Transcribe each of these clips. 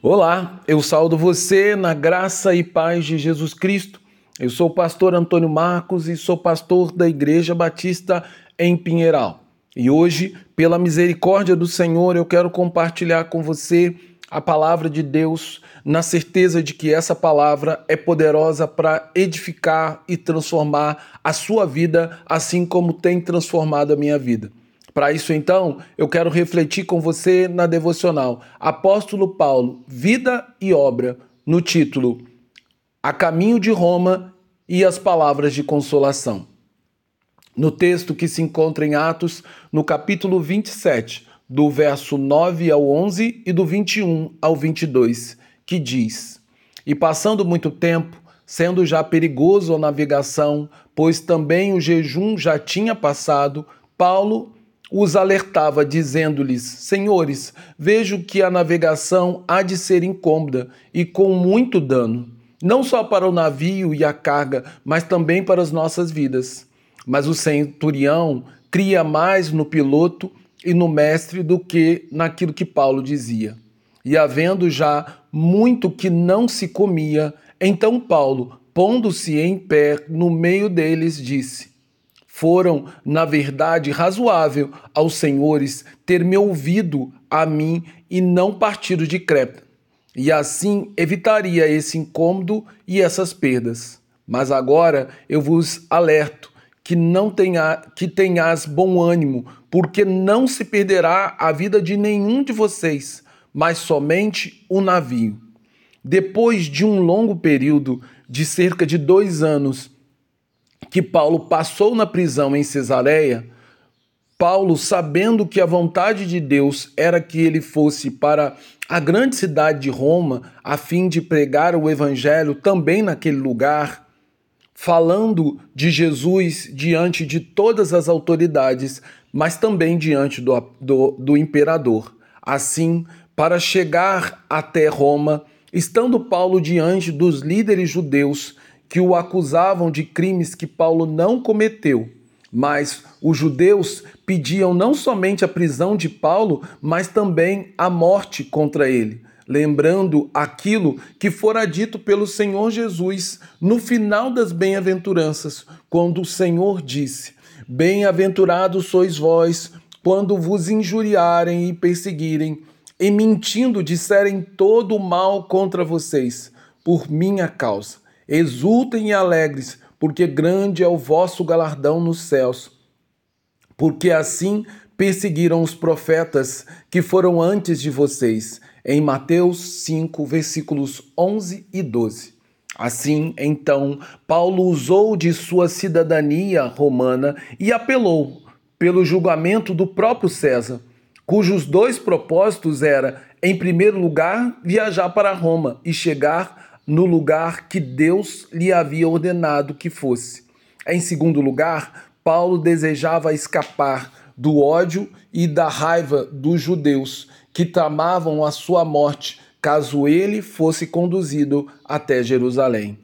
Olá, eu saldo você na graça e paz de Jesus Cristo. Eu sou o pastor Antônio Marcos e sou pastor da Igreja Batista em Pinheiral. E hoje, pela misericórdia do Senhor, eu quero compartilhar com você a palavra de Deus, na certeza de que essa palavra é poderosa para edificar e transformar a sua vida, assim como tem transformado a minha vida. Para isso, então, eu quero refletir com você na devocional Apóstolo Paulo, Vida e Obra, no título A Caminho de Roma e as Palavras de Consolação. No texto que se encontra em Atos, no capítulo 27, do verso 9 ao 11 e do 21 ao 22, que diz: E passando muito tempo, sendo já perigoso a navegação, pois também o jejum já tinha passado, Paulo os alertava, dizendo-lhes: Senhores, vejo que a navegação há de ser incômoda e com muito dano, não só para o navio e a carga, mas também para as nossas vidas. Mas o centurião cria mais no piloto e no mestre do que naquilo que Paulo dizia. E havendo já muito que não se comia, então Paulo, pondo-se em pé no meio deles, disse: foram, na verdade, razoável aos senhores ter me ouvido a mim e não partido de Creta. E assim evitaria esse incômodo e essas perdas. Mas agora eu vos alerto que não tenha, que tenhas bom ânimo, porque não se perderá a vida de nenhum de vocês, mas somente o navio. Depois de um longo período de cerca de dois anos, que Paulo passou na prisão em Cesareia, Paulo, sabendo que a vontade de Deus era que ele fosse para a grande cidade de Roma, a fim de pregar o evangelho também naquele lugar, falando de Jesus diante de todas as autoridades, mas também diante do, do, do imperador. Assim, para chegar até Roma, estando Paulo diante dos líderes judeus, que o acusavam de crimes que Paulo não cometeu. Mas os judeus pediam não somente a prisão de Paulo, mas também a morte contra ele, lembrando aquilo que fora dito pelo Senhor Jesus no final das bem-aventuranças, quando o Senhor disse: Bem-aventurados sois vós quando vos injuriarem e perseguirem, e mentindo disserem todo o mal contra vocês, por minha causa. Exultem e alegres, porque grande é o vosso galardão nos céus. Porque assim perseguiram os profetas que foram antes de vocês. Em Mateus 5, versículos 11 e 12. Assim, então, Paulo usou de sua cidadania romana e apelou pelo julgamento do próprio César, cujos dois propósitos era, em primeiro lugar, viajar para Roma e chegar no lugar que Deus lhe havia ordenado que fosse. Em segundo lugar, Paulo desejava escapar do ódio e da raiva dos judeus que tramavam a sua morte caso ele fosse conduzido até Jerusalém.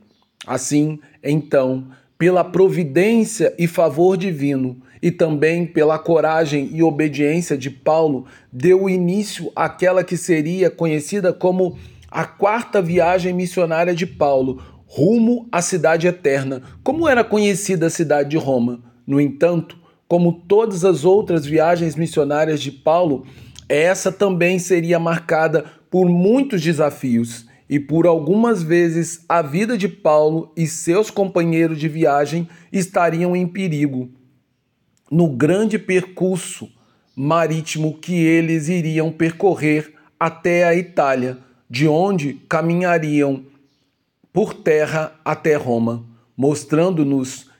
Assim, então, pela providência e favor divino, e também pela coragem e obediência de Paulo, deu início àquela que seria conhecida como a quarta viagem missionária de Paulo rumo à cidade eterna, como era conhecida a cidade de Roma. No entanto, como todas as outras viagens missionárias de Paulo, essa também seria marcada por muitos desafios e por algumas vezes a vida de Paulo e seus companheiros de viagem estariam em perigo no grande percurso marítimo que eles iriam percorrer até a Itália de onde caminhariam por terra até Roma, mostrando-nos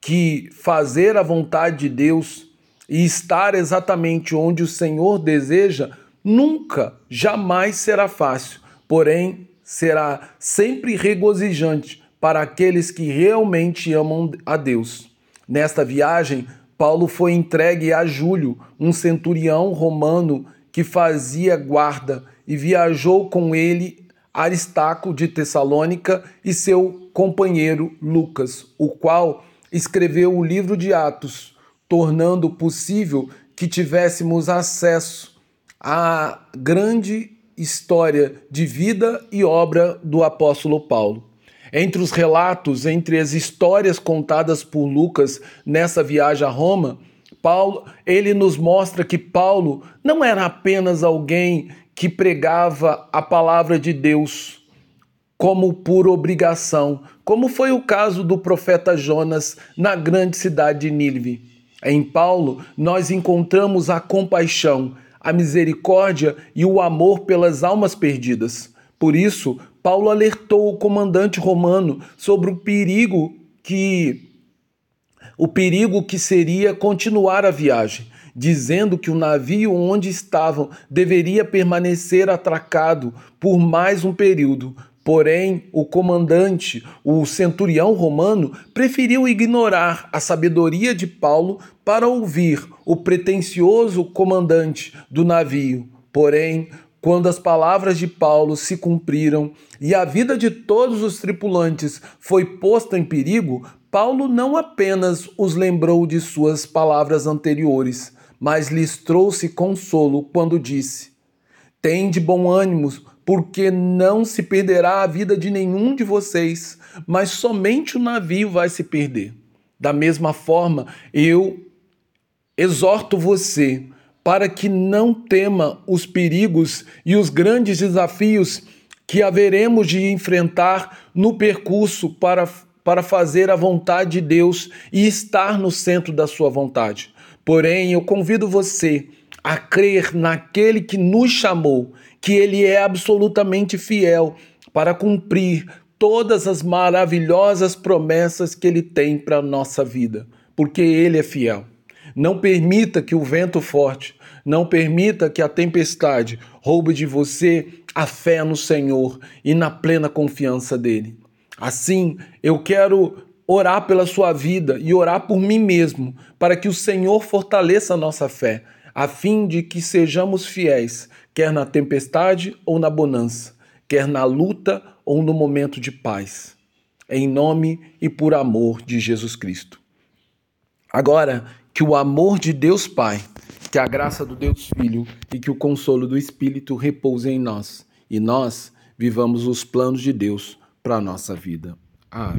que fazer a vontade de Deus e estar exatamente onde o Senhor deseja nunca, jamais será fácil, porém será sempre regozijante para aqueles que realmente amam a Deus. Nesta viagem, Paulo foi entregue a Júlio, um centurião romano que fazia guarda e viajou com ele Aristarco de Tessalônica e seu companheiro Lucas, o qual escreveu o livro de Atos, tornando possível que tivéssemos acesso à grande história de vida e obra do apóstolo Paulo. Entre os relatos, entre as histórias contadas por Lucas nessa viagem a Roma, Paulo, ele nos mostra que Paulo não era apenas alguém que pregava a palavra de Deus como por obrigação, como foi o caso do profeta Jonas na grande cidade de Nínive. Em Paulo, nós encontramos a compaixão, a misericórdia e o amor pelas almas perdidas. Por isso, Paulo alertou o comandante romano sobre o perigo que o perigo que seria continuar a viagem, dizendo que o navio onde estavam deveria permanecer atracado por mais um período. Porém, o comandante, o centurião romano, preferiu ignorar a sabedoria de Paulo para ouvir o pretensioso comandante do navio. Porém, quando as palavras de Paulo se cumpriram e a vida de todos os tripulantes foi posta em perigo, Paulo não apenas os lembrou de suas palavras anteriores, mas lhes trouxe consolo quando disse: Tende bom ânimo, porque não se perderá a vida de nenhum de vocês, mas somente o navio vai se perder. Da mesma forma, eu exorto você para que não tema os perigos e os grandes desafios que haveremos de enfrentar no percurso para para fazer a vontade de Deus e estar no centro da sua vontade. Porém, eu convido você a crer naquele que nos chamou, que ele é absolutamente fiel para cumprir todas as maravilhosas promessas que ele tem para a nossa vida, porque ele é fiel. Não permita que o vento forte, não permita que a tempestade roube de você a fé no Senhor e na plena confiança dele. Assim, eu quero orar pela sua vida e orar por mim mesmo, para que o Senhor fortaleça a nossa fé, a fim de que sejamos fiéis, quer na tempestade ou na bonança, quer na luta ou no momento de paz. Em nome e por amor de Jesus Cristo. Agora, que o amor de Deus Pai, que a graça do Deus Filho e que o consolo do Espírito repousem em nós, e nós vivamos os planos de Deus para a nossa vida. Amém.